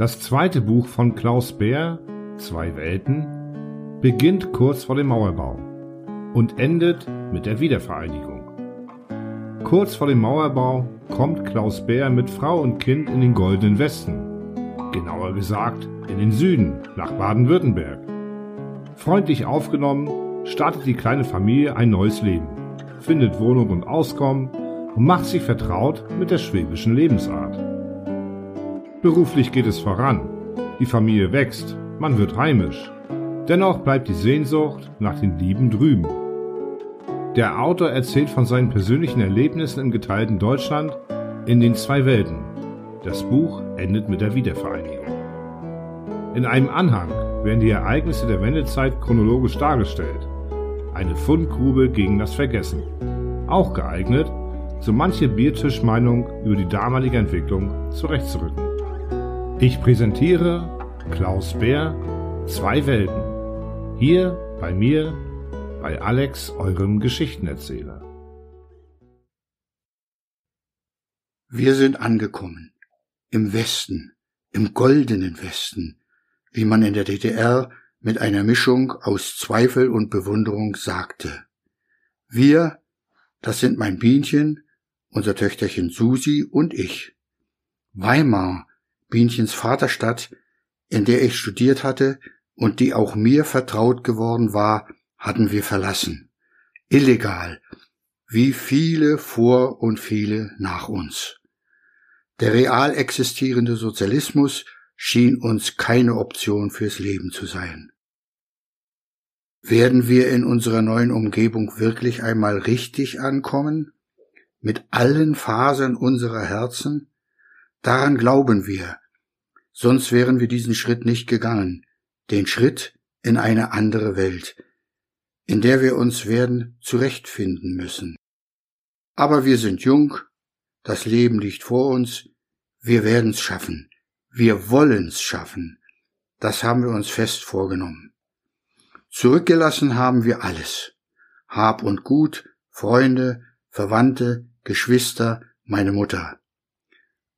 Das zweite Buch von Klaus Bär, Zwei Welten, beginnt kurz vor dem Mauerbau und endet mit der Wiedervereinigung. Kurz vor dem Mauerbau kommt Klaus Bär mit Frau und Kind in den Goldenen Westen, genauer gesagt in den Süden nach Baden-Württemberg. Freundlich aufgenommen, startet die kleine Familie ein neues Leben, findet Wohnung und Auskommen und macht sich vertraut mit der schwäbischen Lebensart. Beruflich geht es voran, die Familie wächst, man wird heimisch. Dennoch bleibt die Sehnsucht nach den Lieben drüben. Der Autor erzählt von seinen persönlichen Erlebnissen im geteilten Deutschland in den zwei Welten. Das Buch endet mit der Wiedervereinigung. In einem Anhang werden die Ereignisse der Wendezeit chronologisch dargestellt. Eine Fundgrube gegen das Vergessen. Auch geeignet, so manche Biertischmeinung über die damalige Entwicklung zurechtzurücken. Ich präsentiere Klaus Bär Zwei Welten. Hier bei mir, bei Alex, eurem Geschichtenerzähler. Wir sind angekommen. Im Westen, im goldenen Westen, wie man in der DDR mit einer Mischung aus Zweifel und Bewunderung sagte. Wir, das sind mein Bienchen, unser Töchterchen Susi und ich. Weimar, Bienchens Vaterstadt, in der ich studiert hatte und die auch mir vertraut geworden war, hatten wir verlassen. Illegal, wie viele vor und viele nach uns. Der real existierende Sozialismus schien uns keine Option fürs Leben zu sein. Werden wir in unserer neuen Umgebung wirklich einmal richtig ankommen? Mit allen Fasern unserer Herzen? Daran glauben wir, sonst wären wir diesen Schritt nicht gegangen, den Schritt in eine andere Welt, in der wir uns werden zurechtfinden müssen. Aber wir sind jung, das Leben liegt vor uns, wir werden's schaffen, wir wollen's schaffen, das haben wir uns fest vorgenommen. Zurückgelassen haben wir alles, Hab und Gut, Freunde, Verwandte, Geschwister, meine Mutter.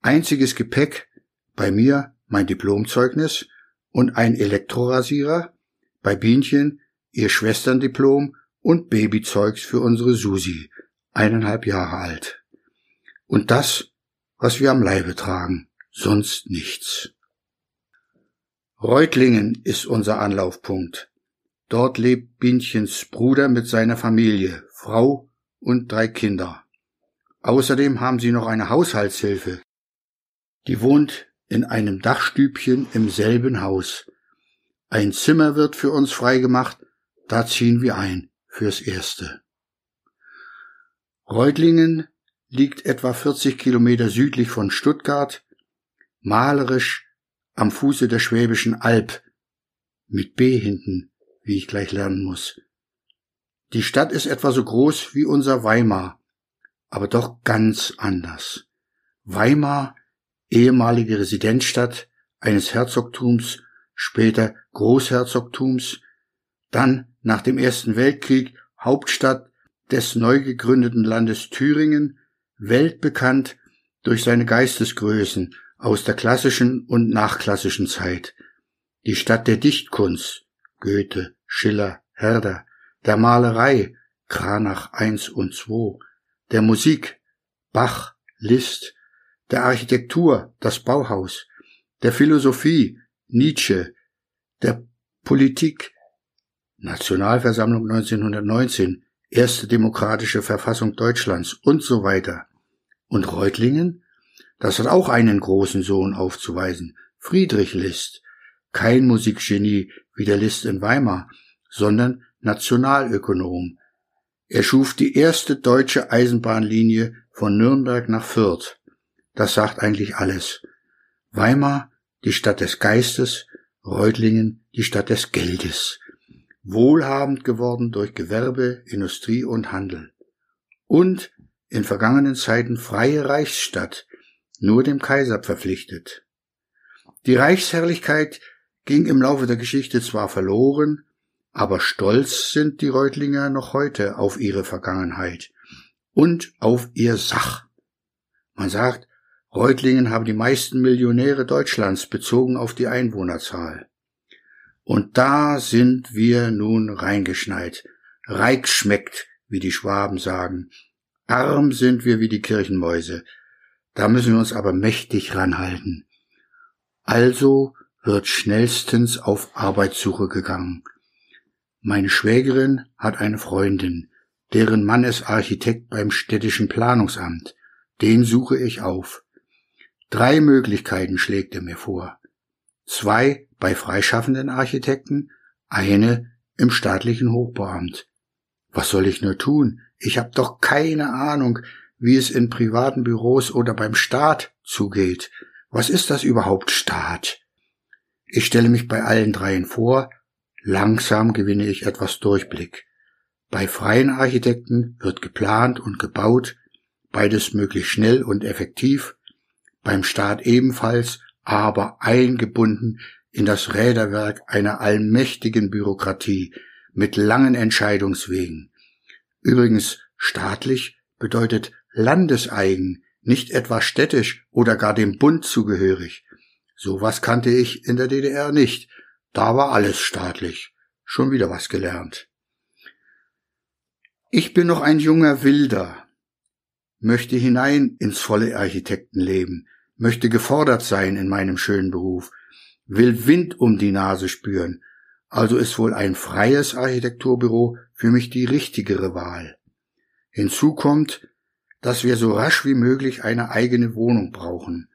Einziges Gepäck, bei mir mein Diplomzeugnis und ein Elektrorasierer, bei Bienchen ihr Schwesterndiplom und Babyzeugs für unsere Susi, eineinhalb Jahre alt. Und das, was wir am Leibe tragen, sonst nichts. Reutlingen ist unser Anlaufpunkt. Dort lebt Bienchens Bruder mit seiner Familie, Frau und drei Kinder. Außerdem haben sie noch eine Haushaltshilfe. Die wohnt in einem Dachstübchen im selben Haus. Ein Zimmer wird für uns freigemacht, da ziehen wir ein fürs Erste. Reutlingen liegt etwa 40 Kilometer südlich von Stuttgart, malerisch am Fuße der Schwäbischen Alb, mit B hinten, wie ich gleich lernen muss. Die Stadt ist etwa so groß wie unser Weimar, aber doch ganz anders. Weimar ehemalige Residenzstadt eines Herzogtums, später Großherzogtums, dann nach dem Ersten Weltkrieg Hauptstadt des neu gegründeten Landes Thüringen, weltbekannt durch seine Geistesgrößen aus der klassischen und nachklassischen Zeit. Die Stadt der Dichtkunst, Goethe, Schiller, Herder, der Malerei, Kranach I und II, der Musik, Bach, Liszt, der Architektur, das Bauhaus, der Philosophie, Nietzsche, der Politik, Nationalversammlung 1919, erste demokratische Verfassung Deutschlands und so weiter. Und Reutlingen? Das hat auch einen großen Sohn aufzuweisen, Friedrich List, kein Musikgenie wie der List in Weimar, sondern Nationalökonom. Er schuf die erste deutsche Eisenbahnlinie von Nürnberg nach Fürth. Das sagt eigentlich alles. Weimar, die Stadt des Geistes, Reutlingen, die Stadt des Geldes. Wohlhabend geworden durch Gewerbe, Industrie und Handel. Und in vergangenen Zeiten freie Reichsstadt, nur dem Kaiser verpflichtet. Die Reichsherrlichkeit ging im Laufe der Geschichte zwar verloren, aber stolz sind die Reutlinger noch heute auf ihre Vergangenheit und auf ihr Sach. Man sagt, Reutlingen habe die meisten Millionäre Deutschlands bezogen auf die Einwohnerzahl. Und da sind wir nun reingeschneit. Reich schmeckt, wie die Schwaben sagen. Arm sind wir wie die Kirchenmäuse. Da müssen wir uns aber mächtig ranhalten. Also wird schnellstens auf Arbeitssuche gegangen. Meine Schwägerin hat eine Freundin, deren Mann ist Architekt beim städtischen Planungsamt. Den suche ich auf. Drei Möglichkeiten schlägt er mir vor. Zwei bei freischaffenden Architekten, eine im staatlichen Hochbauamt. Was soll ich nur tun? Ich habe doch keine Ahnung, wie es in privaten Büros oder beim Staat zugeht. Was ist das überhaupt Staat? Ich stelle mich bei allen dreien vor, langsam gewinne ich etwas Durchblick. Bei freien Architekten wird geplant und gebaut, beides möglichst schnell und effektiv, beim Staat ebenfalls, aber eingebunden in das Räderwerk einer allmächtigen Bürokratie mit langen Entscheidungswegen. Übrigens, staatlich bedeutet landeseigen, nicht etwa städtisch oder gar dem Bund zugehörig. Sowas kannte ich in der DDR nicht. Da war alles staatlich. Schon wieder was gelernt. Ich bin noch ein junger Wilder, möchte hinein ins volle Architektenleben, möchte gefordert sein in meinem schönen Beruf, will Wind um die Nase spüren, also ist wohl ein freies Architekturbüro für mich die richtigere Wahl. Hinzu kommt, dass wir so rasch wie möglich eine eigene Wohnung brauchen.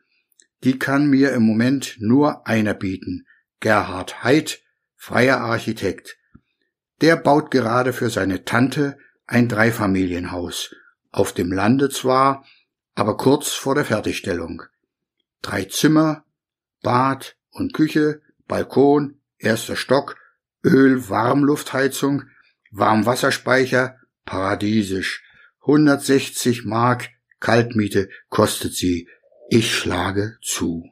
Die kann mir im Moment nur einer bieten, Gerhard Heid, freier Architekt. Der baut gerade für seine Tante ein Dreifamilienhaus, auf dem Lande zwar, aber kurz vor der Fertigstellung. Drei Zimmer, Bad und Küche, Balkon, erster Stock, Öl-Warmluftheizung, Warmwasserspeicher, paradiesisch. 160 Mark Kaltmiete kostet sie. Ich schlage zu.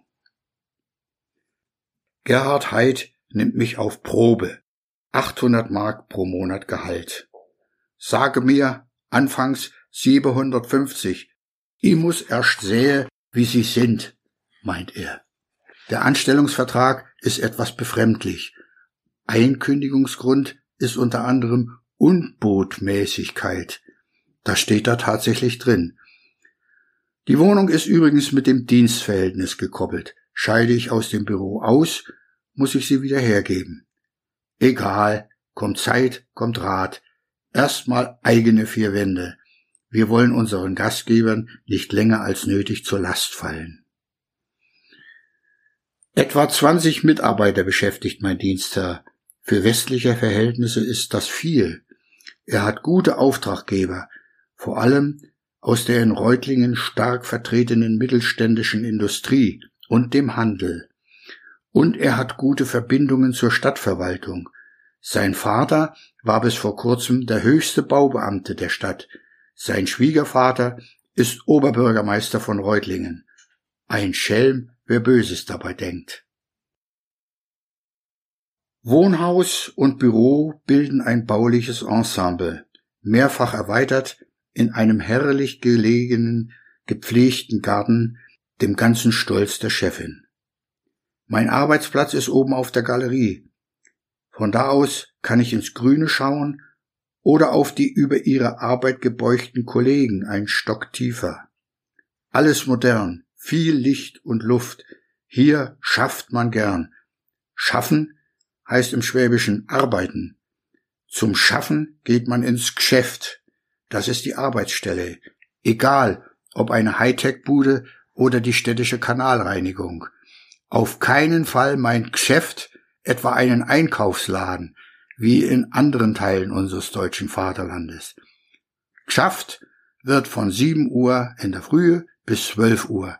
Gerhard Heid nimmt mich auf Probe. 800 Mark pro Monat Gehalt. Sage mir anfangs 750. Ich muss erst sehen, wie sie sind, meint er. Der Anstellungsvertrag ist etwas befremdlich. Einkündigungsgrund ist unter anderem Unbotmäßigkeit. Das steht da tatsächlich drin. Die Wohnung ist übrigens mit dem Dienstverhältnis gekoppelt. Scheide ich aus dem Büro aus, muss ich sie wieder hergeben. Egal, kommt Zeit, kommt Rat. Erstmal eigene vier Wände. Wir wollen unseren Gastgebern nicht länger als nötig zur Last fallen. Etwa 20 Mitarbeiter beschäftigt mein Dienstherr. Für westliche Verhältnisse ist das viel. Er hat gute Auftraggeber, vor allem aus der in Reutlingen stark vertretenen mittelständischen Industrie und dem Handel. Und er hat gute Verbindungen zur Stadtverwaltung. Sein Vater war bis vor kurzem der höchste Baubeamte der Stadt. Sein Schwiegervater ist Oberbürgermeister von Reutlingen. Ein Schelm, wer Böses dabei denkt. Wohnhaus und Büro bilden ein bauliches Ensemble, mehrfach erweitert in einem herrlich gelegenen, gepflegten Garten, dem ganzen Stolz der Chefin. Mein Arbeitsplatz ist oben auf der Galerie. Von da aus kann ich ins Grüne schauen oder auf die über ihre Arbeit gebeugten Kollegen ein Stock tiefer. Alles modern, viel Licht und Luft. Hier schafft man gern. Schaffen heißt im Schwäbischen arbeiten. Zum Schaffen geht man ins Geschäft. Das ist die Arbeitsstelle. Egal, ob eine Hightech-Bude oder die städtische Kanalreinigung. Auf keinen Fall mein Geschäft, etwa einen Einkaufsladen, wie in anderen Teilen unseres deutschen Vaterlandes. Geschafft wird von 7 Uhr in der Frühe bis 12 Uhr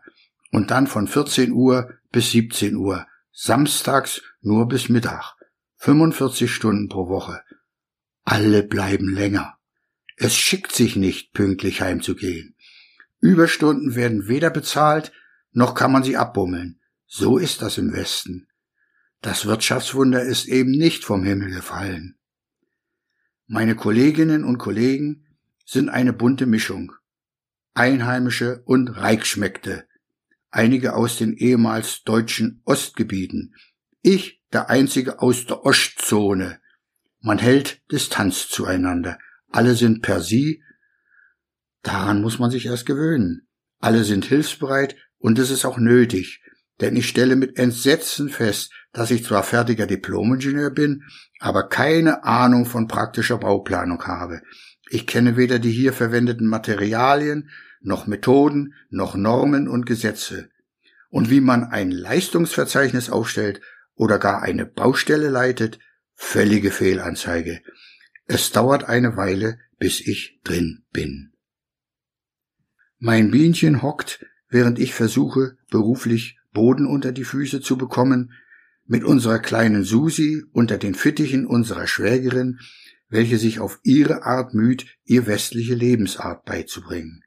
und dann von 14 Uhr bis 17 Uhr, samstags nur bis Mittag. 45 Stunden pro Woche. Alle bleiben länger. Es schickt sich nicht, pünktlich heimzugehen. Überstunden werden weder bezahlt, noch kann man sie abbummeln. So ist das im Westen. Das Wirtschaftswunder ist eben nicht vom Himmel gefallen. Meine Kolleginnen und Kollegen sind eine bunte Mischung. Einheimische und Reichschmeckte. einige aus den ehemals deutschen Ostgebieten. Ich der einzige aus der Ostzone. Man hält Distanz zueinander. Alle sind per Sie. Daran muss man sich erst gewöhnen. Alle sind hilfsbereit und es ist auch nötig, denn ich stelle mit Entsetzen fest, dass ich zwar fertiger Diplomingenieur bin, aber keine Ahnung von praktischer Bauplanung habe. Ich kenne weder die hier verwendeten Materialien, noch Methoden, noch Normen und Gesetze. Und wie man ein Leistungsverzeichnis aufstellt oder gar eine Baustelle leitet, völlige Fehlanzeige. Es dauert eine Weile, bis ich drin bin. Mein Bienchen hockt, während ich versuche, beruflich Boden unter die Füße zu bekommen, mit unserer kleinen Susi unter den Fittichen unserer Schwägerin, welche sich auf ihre Art müht, ihr westliche Lebensart beizubringen.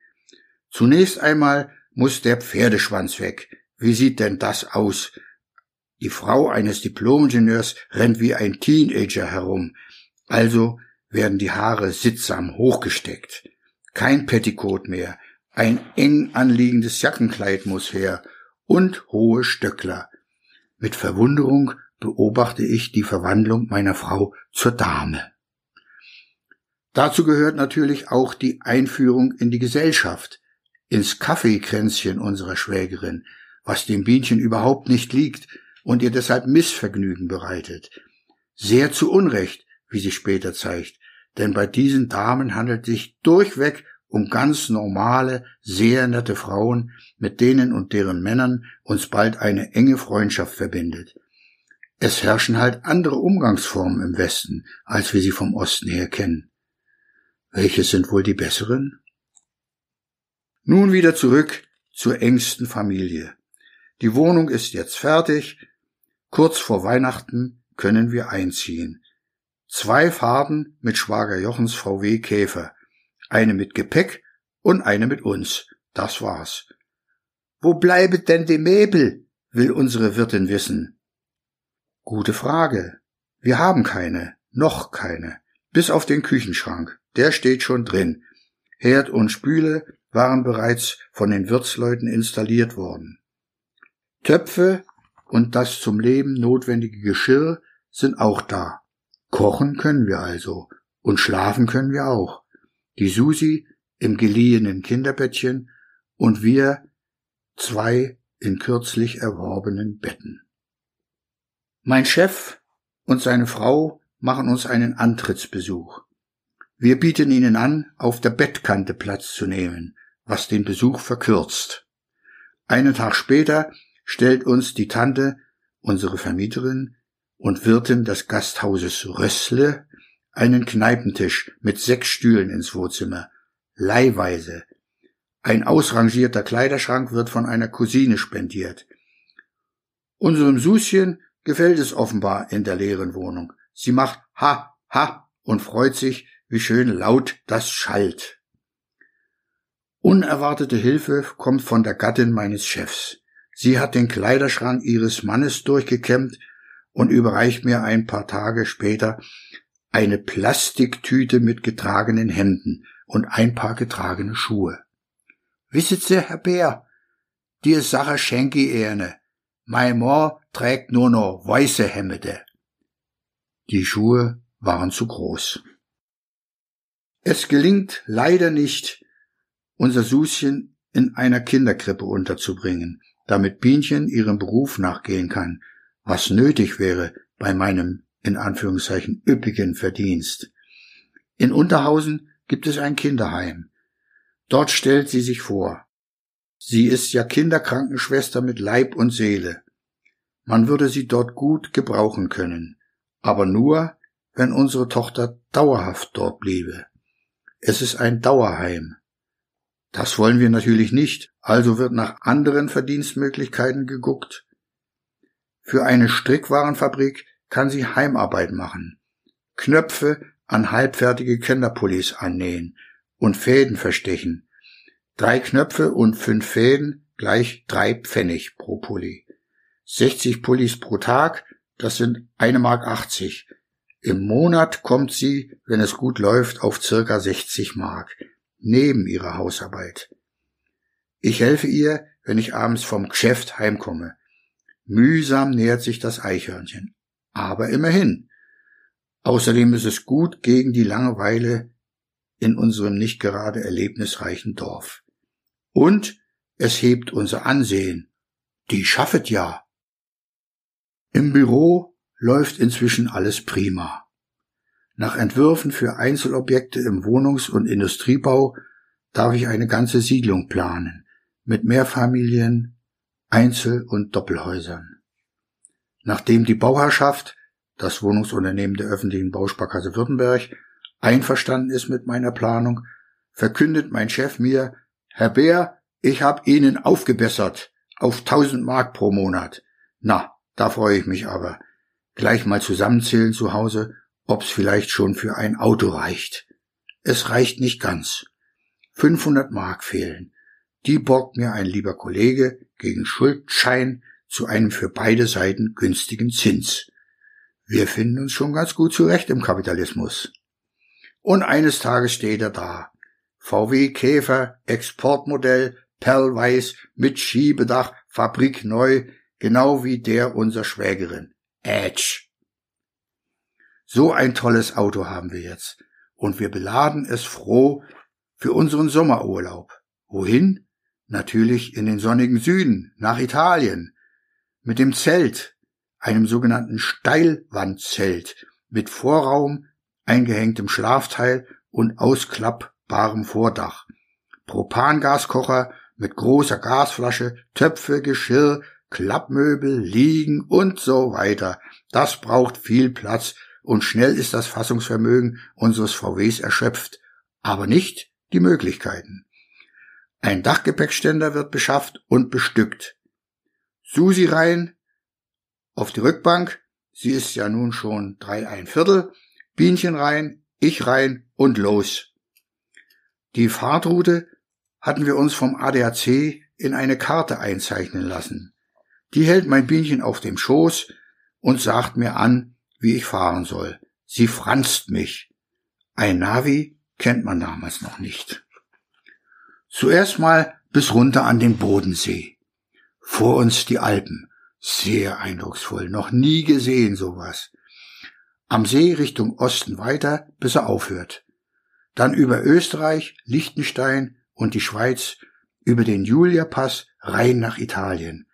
Zunächst einmal muss der Pferdeschwanz weg. Wie sieht denn das aus? Die Frau eines Diplomingenieurs rennt wie ein Teenager herum. Also werden die Haare sittsam hochgesteckt. Kein Petticoat mehr. Ein eng anliegendes Jackenkleid muss her und hohe Stöckler. Mit Verwunderung beobachte ich die Verwandlung meiner Frau zur Dame. Dazu gehört natürlich auch die Einführung in die Gesellschaft, ins Kaffeekränzchen unserer Schwägerin, was dem Bienchen überhaupt nicht liegt und ihr deshalb Missvergnügen bereitet. Sehr zu Unrecht, wie sich später zeigt, denn bei diesen Damen handelt sich durchweg um ganz normale, sehr nette Frauen, mit denen und deren Männern uns bald eine enge Freundschaft verbindet. Es herrschen halt andere Umgangsformen im Westen, als wir sie vom Osten her kennen. Welche sind wohl die besseren? Nun wieder zurück zur engsten Familie. Die Wohnung ist jetzt fertig. Kurz vor Weihnachten können wir einziehen. Zwei Fahrten mit Schwager Jochens VW Käfer. Eine mit Gepäck und eine mit uns. Das war's. Wo bleibet denn die Möbel? will unsere Wirtin wissen. Gute Frage. Wir haben keine, noch keine, bis auf den Küchenschrank. Der steht schon drin. Herd und Spüle waren bereits von den Wirtsleuten installiert worden. Töpfe und das zum Leben notwendige Geschirr sind auch da. Kochen können wir also und schlafen können wir auch. Die Susi im geliehenen Kinderbettchen und wir zwei in kürzlich erworbenen Betten. Mein Chef und seine Frau machen uns einen Antrittsbesuch. Wir bieten ihnen an, auf der Bettkante Platz zu nehmen, was den Besuch verkürzt. Einen Tag später stellt uns die Tante, unsere Vermieterin und Wirtin des Gasthauses Rössle, einen Kneipentisch mit sechs Stühlen ins Wohnzimmer, leihweise. Ein ausrangierter Kleiderschrank wird von einer Cousine spendiert. Unserem Suschen gefällt es offenbar in der leeren Wohnung. Sie macht Ha, Ha und freut sich, wie schön laut das schallt. Unerwartete Hilfe kommt von der Gattin meines Chefs. Sie hat den Kleiderschrank ihres Mannes durchgekämmt und überreicht mir ein paar Tage später eine Plastiktüte mit getragenen Hemden und ein paar getragene Schuhe. Wisset Sie, Herr Bär, die Sache schenke ich Ihnen. Mein Mann trägt nur noch weiße Hemde. Die Schuhe waren zu groß. Es gelingt leider nicht, unser Suschen in einer Kinderkrippe unterzubringen, damit Bienchen ihrem Beruf nachgehen kann, was nötig wäre bei meinem in Anführungszeichen üppigen Verdienst. In Unterhausen gibt es ein Kinderheim. Dort stellt sie sich vor. Sie ist ja Kinderkrankenschwester mit Leib und Seele. Man würde sie dort gut gebrauchen können, aber nur, wenn unsere Tochter dauerhaft dort bliebe. Es ist ein Dauerheim. Das wollen wir natürlich nicht, also wird nach anderen Verdienstmöglichkeiten geguckt. Für eine Strickwarenfabrik kann sie Heimarbeit machen, Knöpfe an halbfertige Kinderpullis annähen und Fäden verstechen. Drei Knöpfe und fünf Fäden gleich drei Pfennig pro Pulli. 60 Pullis pro Tag, das sind eine Mark 80. Im Monat kommt sie, wenn es gut läuft, auf circa 60 Mark, neben ihrer Hausarbeit. Ich helfe ihr, wenn ich abends vom Geschäft heimkomme. Mühsam nähert sich das Eichhörnchen. Aber immerhin. Außerdem ist es gut gegen die Langeweile in unserem nicht gerade erlebnisreichen Dorf. Und es hebt unser Ansehen. Die schaffet ja. Im Büro läuft inzwischen alles prima. Nach Entwürfen für Einzelobjekte im Wohnungs- und Industriebau darf ich eine ganze Siedlung planen, mit Mehrfamilien, Einzel- und Doppelhäusern. Nachdem die Bauherrschaft, das Wohnungsunternehmen der öffentlichen Bausparkasse Württemberg, einverstanden ist mit meiner Planung, verkündet mein Chef mir, Herr Bär, ich hab Ihnen aufgebessert auf 1000 Mark pro Monat. Na, da freue ich mich aber. Gleich mal zusammenzählen zu Hause, ob's vielleicht schon für ein Auto reicht. Es reicht nicht ganz. 500 Mark fehlen. Die borgt mir ein lieber Kollege gegen Schuldschein zu einem für beide Seiten günstigen Zins. Wir finden uns schon ganz gut zurecht im Kapitalismus. Und eines Tages steht er da. VW Käfer, Exportmodell, Perlweiß, mit Schiebedach, Fabrik neu, genau wie der unserer Schwägerin. Edge. So ein tolles Auto haben wir jetzt. Und wir beladen es froh für unseren Sommerurlaub. Wohin? Natürlich in den sonnigen Süden, nach Italien. Mit dem Zelt, einem sogenannten Steilwandzelt, mit Vorraum, eingehängtem Schlafteil und ausklappbarem Vordach. Propangaskocher mit großer Gasflasche, Töpfe, Geschirr, Klappmöbel, Liegen und so weiter. Das braucht viel Platz und schnell ist das Fassungsvermögen unseres VWs erschöpft, aber nicht die Möglichkeiten. Ein Dachgepäckständer wird beschafft und bestückt. Susi rein auf die Rückbank, sie ist ja nun schon drei ein Viertel, Bienchen rein, ich rein und los. Die Fahrtroute hatten wir uns vom ADAC in eine Karte einzeichnen lassen. Die hält mein Bienchen auf dem Schoß und sagt mir an, wie ich fahren soll. Sie franzt mich. Ein Navi kennt man damals noch nicht. Zuerst mal bis runter an den Bodensee. Vor uns die Alpen. Sehr eindrucksvoll. Noch nie gesehen sowas. Am See Richtung Osten weiter, bis er aufhört. Dann über Österreich, Liechtenstein und die Schweiz über den Julia-Pass rein nach Italien.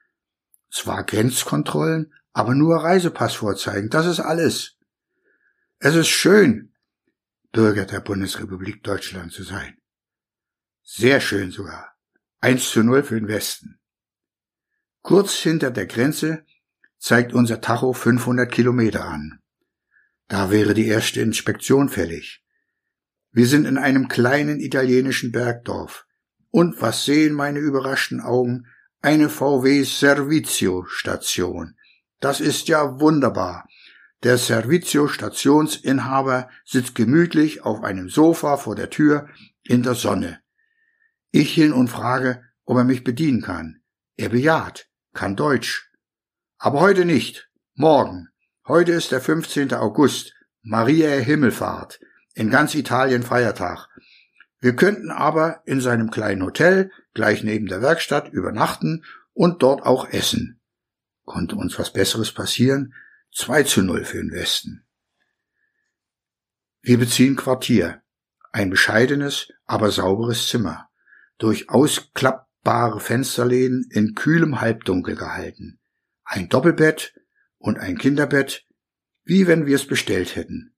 Zwar Grenzkontrollen, aber nur Reisepass vorzeigen, das ist alles. Es ist schön, Bürger der Bundesrepublik Deutschland zu sein. Sehr schön sogar. 1 zu 0 für den Westen. Kurz hinter der Grenze zeigt unser Tacho 500 Kilometer an. Da wäre die erste Inspektion fällig. Wir sind in einem kleinen italienischen Bergdorf. Und was sehen meine überraschten Augen? Eine VW Servizio Station. Das ist ja wunderbar. Der Servizio Stationsinhaber sitzt gemütlich auf einem Sofa vor der Tür in der Sonne. Ich hin und frage, ob er mich bedienen kann. Er bejaht, kann Deutsch. Aber heute nicht. Morgen. Heute ist der 15. August, Maria Himmelfahrt in ganz Italien Feiertag. Wir könnten aber in seinem kleinen Hotel gleich neben der Werkstatt übernachten und dort auch essen. Konnte uns was Besseres passieren? 2 zu 0 für den Westen. Wir beziehen Quartier. Ein bescheidenes, aber sauberes Zimmer. Durch ausklappbare Fensterläden in kühlem Halbdunkel gehalten. Ein Doppelbett und ein Kinderbett, wie wenn wir es bestellt hätten.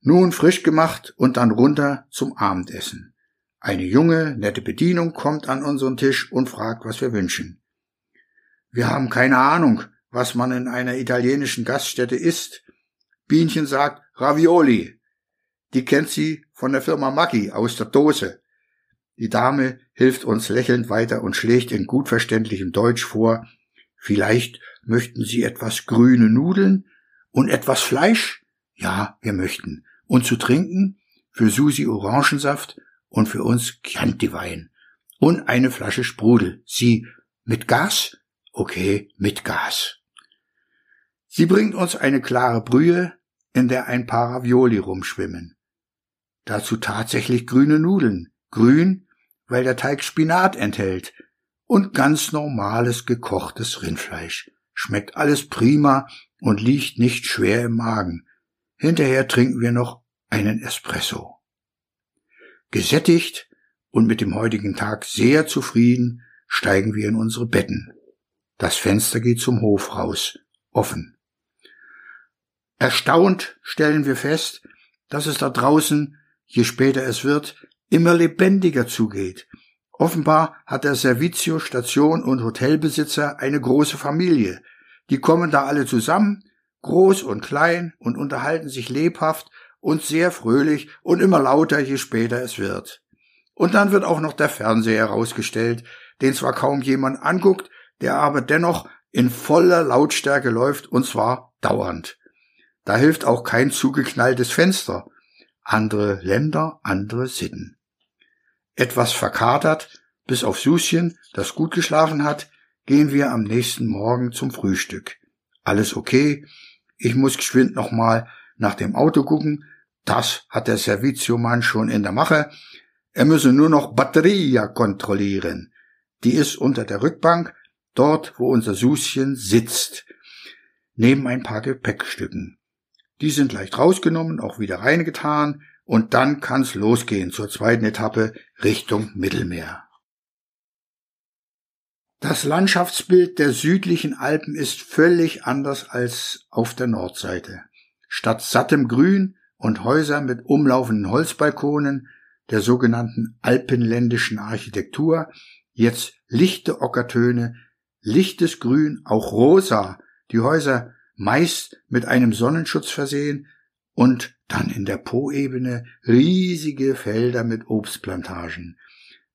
Nun frisch gemacht und dann runter zum Abendessen. Eine junge, nette Bedienung kommt an unseren Tisch und fragt, was wir wünschen. Wir haben keine Ahnung, was man in einer italienischen Gaststätte isst. Bienchen sagt Ravioli. Die kennt sie von der Firma Maggi aus der Dose. Die Dame hilft uns lächelnd weiter und schlägt in gut verständlichem Deutsch vor, vielleicht möchten Sie etwas grüne Nudeln und etwas Fleisch? Ja, wir möchten und zu trinken, für Susi Orangensaft und für uns Chianti-Wein. Und eine Flasche Sprudel. Sie mit Gas? Okay, mit Gas. Sie bringt uns eine klare Brühe, in der ein paar Ravioli rumschwimmen. Dazu tatsächlich grüne Nudeln. Grün, weil der Teig Spinat enthält und ganz normales gekochtes Rindfleisch. Schmeckt alles prima und liegt nicht schwer im Magen. Hinterher trinken wir noch einen Espresso. Gesättigt und mit dem heutigen Tag sehr zufrieden steigen wir in unsere Betten. Das Fenster geht zum Hof raus, offen. Erstaunt stellen wir fest, dass es da draußen, je später es wird, immer lebendiger zugeht. Offenbar hat der Servizio, Station und Hotelbesitzer eine große Familie. Die kommen da alle zusammen, groß und klein, und unterhalten sich lebhaft und sehr fröhlich und immer lauter, je später es wird. Und dann wird auch noch der Fernseher herausgestellt, den zwar kaum jemand anguckt, der aber dennoch in voller Lautstärke läuft, und zwar dauernd. Da hilft auch kein zugeknalltes Fenster. Andere Länder, andere Sitten. Etwas verkatert, bis auf Suschen, das gut geschlafen hat, gehen wir am nächsten Morgen zum Frühstück. Alles okay. Ich muss geschwind nochmal nach dem Auto gucken. Das hat der Serviziomann schon in der Mache. Er müsse nur noch Batteria kontrollieren. Die ist unter der Rückbank, dort, wo unser Suschen sitzt, neben ein paar Gepäckstücken. Die sind leicht rausgenommen, auch wieder reingetan, und dann kann's losgehen zur zweiten Etappe Richtung Mittelmeer. Das Landschaftsbild der südlichen Alpen ist völlig anders als auf der Nordseite. Statt sattem Grün und Häuser mit umlaufenden Holzbalkonen der sogenannten alpenländischen Architektur jetzt lichte Ockertöne, lichtes Grün, auch rosa, die Häuser meist mit einem Sonnenschutz versehen und dann in der Poebene riesige Felder mit Obstplantagen.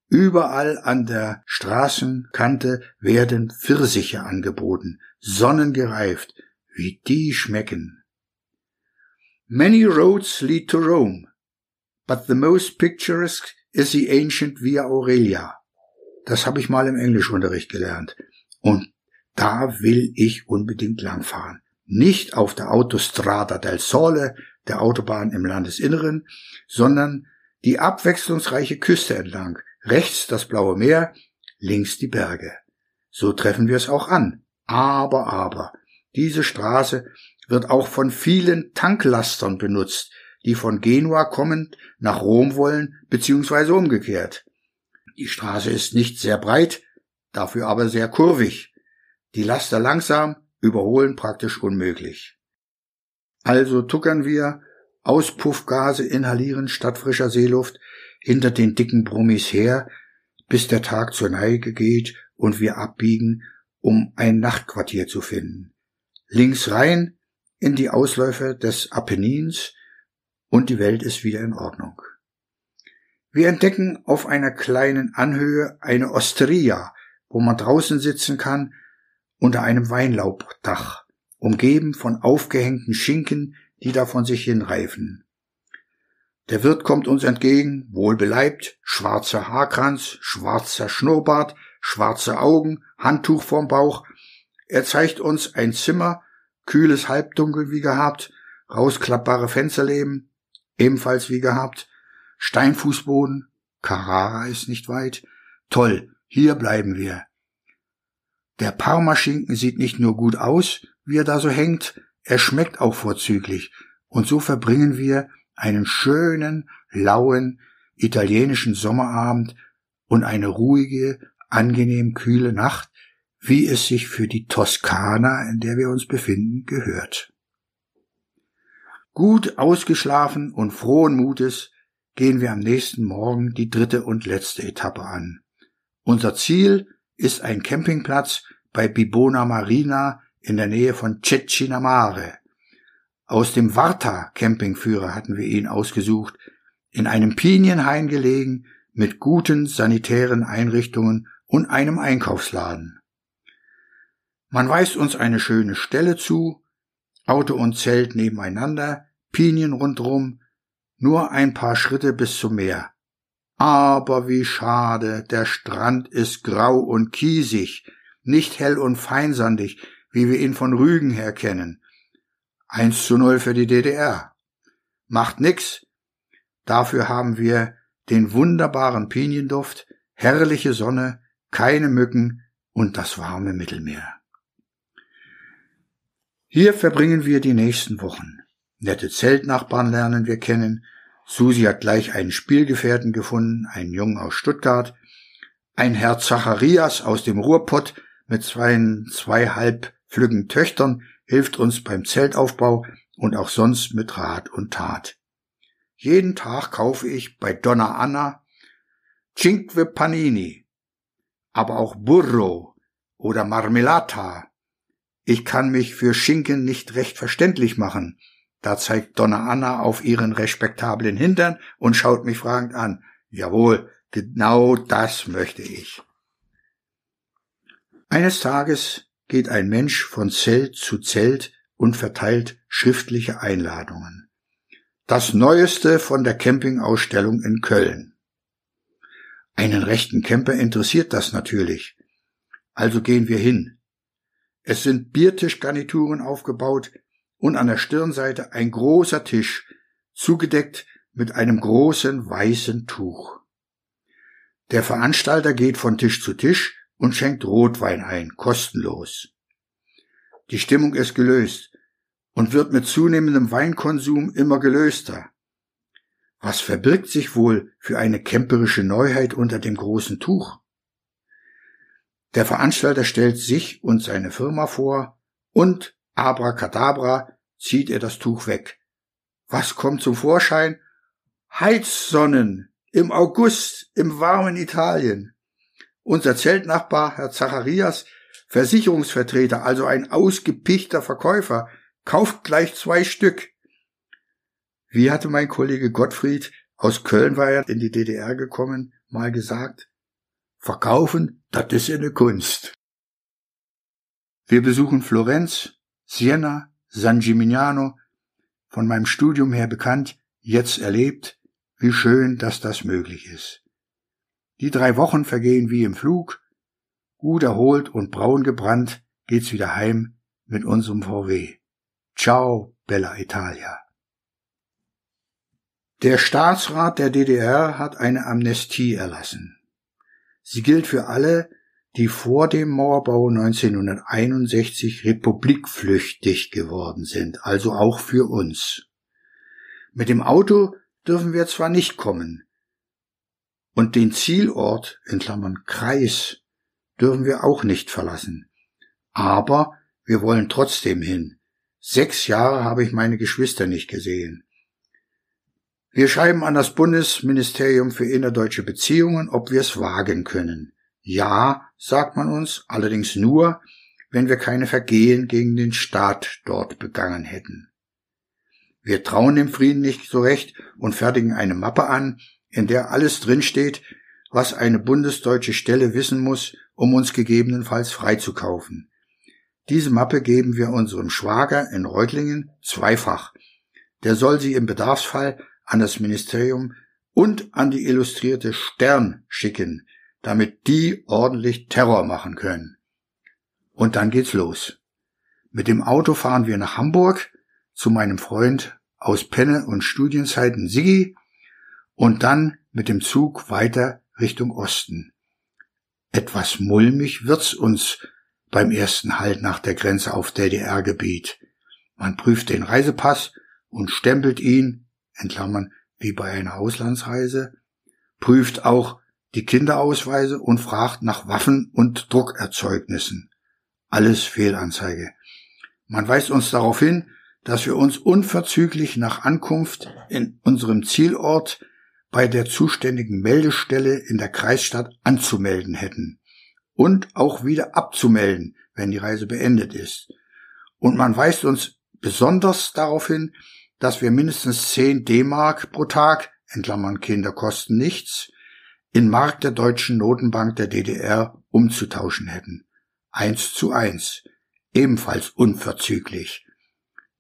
Überall an der Straßenkante werden Pfirsiche angeboten, sonnengereift, wie die schmecken. Many roads lead to Rome, but the most picturesque is the ancient Via Aurelia. Das habe ich mal im Englischunterricht gelernt. Und da will ich unbedingt langfahren. Nicht auf der Autostrada del Sole, der Autobahn im Landesinneren, sondern die abwechslungsreiche Küste entlang, rechts das blaue Meer, links die Berge. So treffen wir es auch an. Aber, aber, diese Straße wird auch von vielen Tanklastern benutzt, die von Genua kommend nach Rom wollen, beziehungsweise umgekehrt. Die Straße ist nicht sehr breit, dafür aber sehr kurvig. Die Laster langsam, überholen praktisch unmöglich. Also tuckern wir, Auspuffgase inhalieren statt frischer Seeluft, hinter den dicken Brummis her, bis der Tag zur Neige geht und wir abbiegen, um ein Nachtquartier zu finden. Links rein in die Ausläufer des Apennins und die Welt ist wieder in Ordnung. Wir entdecken auf einer kleinen Anhöhe eine Osteria, wo man draußen sitzen kann, unter einem Weinlaubdach, umgeben von aufgehängten Schinken, die da von sich hinreifen. Der Wirt kommt uns entgegen, wohlbeleibt, schwarzer Haarkranz, schwarzer Schnurrbart, schwarze Augen, Handtuch vorm Bauch. Er zeigt uns ein Zimmer, kühles Halbdunkel wie gehabt, rausklappbare Fensterleben, ebenfalls wie gehabt, Steinfußboden, Carrara ist nicht weit. Toll, hier bleiben wir. Der Parmaschinken sieht nicht nur gut aus, wie er da so hängt, er schmeckt auch vorzüglich. Und so verbringen wir einen schönen, lauen, italienischen Sommerabend und eine ruhige, angenehm kühle Nacht, wie es sich für die Toskana, in der wir uns befinden, gehört. Gut ausgeschlafen und frohen Mutes gehen wir am nächsten Morgen die dritte und letzte Etappe an. Unser Ziel ist ein Campingplatz bei Bibona Marina in der Nähe von Ceccinamare. Aus dem Varta Campingführer hatten wir ihn ausgesucht, in einem Pinienhain gelegen, mit guten sanitären Einrichtungen und einem Einkaufsladen. Man weist uns eine schöne Stelle zu, Auto und Zelt nebeneinander, Pinien rundrum, nur ein paar Schritte bis zum Meer. Aber wie schade, der Strand ist grau und kiesig, nicht hell und feinsandig, wie wir ihn von Rügen her kennen. Eins zu null für die DDR. Macht nix. Dafür haben wir den wunderbaren Pinienduft, herrliche Sonne, keine Mücken und das warme Mittelmeer. Hier verbringen wir die nächsten Wochen. Nette Zeltnachbarn lernen wir kennen. Susi hat gleich einen Spielgefährten gefunden, einen Jungen aus Stuttgart. Ein Herr Zacharias aus dem Ruhrpott mit zwei, zwei halbflüggen Töchtern hilft uns beim Zeltaufbau und auch sonst mit Rat und Tat. Jeden Tag kaufe ich bei Donna Anna Cinque Panini, aber auch Burro oder Marmelata ich kann mich für Schinken nicht recht verständlich machen. Da zeigt Donna Anna auf ihren respektablen Hintern und schaut mich fragend an. Jawohl, genau das möchte ich. Eines Tages geht ein Mensch von Zelt zu Zelt und verteilt schriftliche Einladungen. Das Neueste von der Campingausstellung in Köln. Einen rechten Camper interessiert das natürlich. Also gehen wir hin. Es sind Biertischgarnituren aufgebaut und an der Stirnseite ein großer Tisch, zugedeckt mit einem großen weißen Tuch. Der Veranstalter geht von Tisch zu Tisch und schenkt Rotwein ein, kostenlos. Die Stimmung ist gelöst und wird mit zunehmendem Weinkonsum immer gelöster. Was verbirgt sich wohl für eine kämperische Neuheit unter dem großen Tuch? Der Veranstalter stellt sich und seine Firma vor und abracadabra zieht er das Tuch weg. Was kommt zum Vorschein? Heizsonnen im August im warmen Italien. Unser Zeltnachbar, Herr Zacharias, Versicherungsvertreter, also ein ausgepichter Verkäufer, kauft gleich zwei Stück. Wie hatte mein Kollege Gottfried, aus Köln war er in die DDR gekommen, mal gesagt, Verkaufen, das ist eine Kunst. Wir besuchen Florenz, Siena, San Gimignano, von meinem Studium her bekannt, jetzt erlebt, wie schön, dass das möglich ist. Die drei Wochen vergehen wie im Flug, gut erholt und braun gebrannt geht's wieder heim mit unserem VW. Ciao, Bella Italia. Der Staatsrat der DDR hat eine Amnestie erlassen. Sie gilt für alle, die vor dem Mauerbau 1961 republikflüchtig geworden sind, also auch für uns. Mit dem Auto dürfen wir zwar nicht kommen, und den Zielort, in Klammern Kreis, dürfen wir auch nicht verlassen. Aber wir wollen trotzdem hin. Sechs Jahre habe ich meine Geschwister nicht gesehen. Wir schreiben an das Bundesministerium für innerdeutsche Beziehungen, ob wir es wagen können. Ja, sagt man uns, allerdings nur, wenn wir keine Vergehen gegen den Staat dort begangen hätten. Wir trauen dem Frieden nicht so recht und fertigen eine Mappe an, in der alles drinsteht, was eine bundesdeutsche Stelle wissen muss, um uns gegebenenfalls freizukaufen. Diese Mappe geben wir unserem Schwager in Reutlingen zweifach. Der soll sie im Bedarfsfall an das Ministerium und an die illustrierte Stern schicken, damit die ordentlich Terror machen können. Und dann geht's los. Mit dem Auto fahren wir nach Hamburg zu meinem Freund aus Penne und Studienzeiten Siggi und dann mit dem Zug weiter Richtung Osten. Etwas mulmig wird's uns beim ersten Halt nach der Grenze auf DDR-Gebiet. Man prüft den Reisepass und stempelt ihn in Klammern wie bei einer Auslandsreise, prüft auch die Kinderausweise und fragt nach Waffen und Druckerzeugnissen. Alles Fehlanzeige. Man weist uns darauf hin, dass wir uns unverzüglich nach Ankunft in unserem Zielort bei der zuständigen Meldestelle in der Kreisstadt anzumelden hätten und auch wieder abzumelden, wenn die Reise beendet ist. Und man weist uns besonders darauf hin, dass wir mindestens 10 D-Mark pro Tag, in Klammern Kinder kosten nichts, in Mark der deutschen Notenbank der DDR umzutauschen hätten. Eins zu eins. Ebenfalls unverzüglich.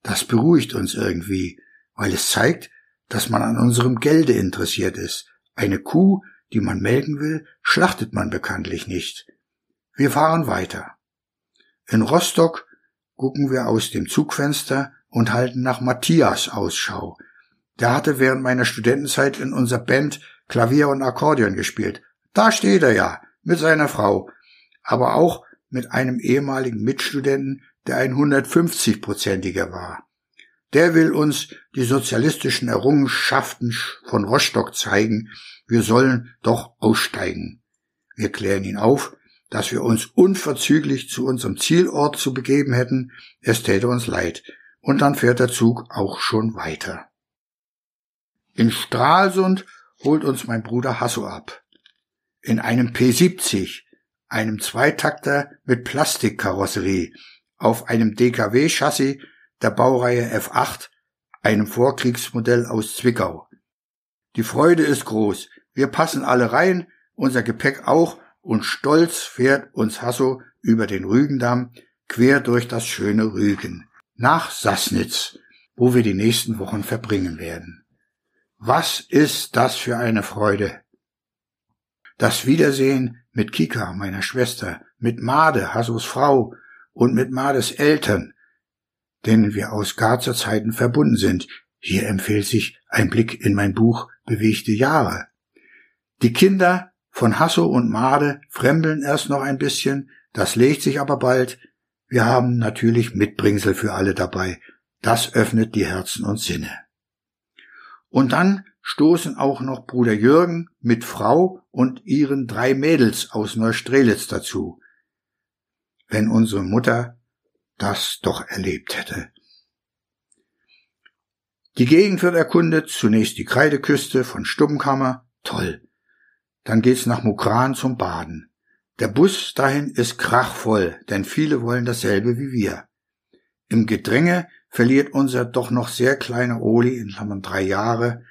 Das beruhigt uns irgendwie, weil es zeigt, dass man an unserem Gelde interessiert ist. Eine Kuh, die man melken will, schlachtet man bekanntlich nicht. Wir fahren weiter. In Rostock gucken wir aus dem Zugfenster und halten nach Matthias Ausschau. Der hatte während meiner Studentenzeit in unserer Band Klavier und Akkordeon gespielt. Da steht er ja, mit seiner Frau, aber auch mit einem ehemaligen Mitstudenten, der ein 150-prozentiger war. Der will uns die sozialistischen Errungenschaften von Rostock zeigen, wir sollen doch aussteigen. Wir klären ihn auf, dass wir uns unverzüglich zu unserem Zielort zu begeben hätten, es täte uns leid, und dann fährt der Zug auch schon weiter. In Stralsund holt uns mein Bruder Hasso ab. In einem P70, einem Zweitakter mit Plastikkarosserie, auf einem DKW-Chassis der Baureihe F8, einem Vorkriegsmodell aus Zwickau. Die Freude ist groß. Wir passen alle rein, unser Gepäck auch, und stolz fährt uns Hasso über den Rügendamm quer durch das schöne Rügen nach Sassnitz, wo wir die nächsten Wochen verbringen werden. Was ist das für eine Freude? Das Wiedersehen mit Kika, meiner Schwester, mit Made, Hassos Frau, und mit Mades Eltern, denen wir aus Garzer Zeiten verbunden sind. Hier empfiehlt sich ein Blick in mein Buch Bewegte Jahre. Die Kinder von Hasso und Made fremdeln erst noch ein bisschen, das legt sich aber bald. Wir haben natürlich Mitbringsel für alle dabei. Das öffnet die Herzen und Sinne. Und dann stoßen auch noch Bruder Jürgen mit Frau und ihren drei Mädels aus Neustrelitz dazu wenn unsere Mutter das doch erlebt hätte. Die Gegend wird erkundet, zunächst die Kreideküste von Stubbenkammer, toll. Dann geht's nach Mukran zum Baden. Der Bus dahin ist krachvoll, denn viele wollen dasselbe wie wir. Im Gedränge verliert unser doch noch sehr kleiner Oli, in Klammern drei Jahre,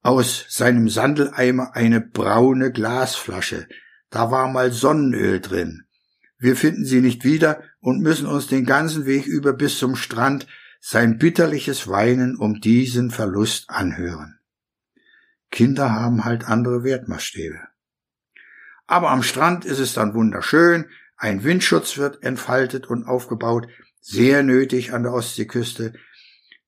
aus seinem Sandeleimer eine braune Glasflasche. Da war mal Sonnenöl drin. Wir finden sie nicht wieder und müssen uns den ganzen Weg über bis zum Strand sein bitterliches Weinen um diesen Verlust anhören. Kinder haben halt andere Wertmaßstäbe. Aber am Strand ist es dann wunderschön, ein Windschutz wird entfaltet und aufgebaut, sehr nötig an der Ostseeküste,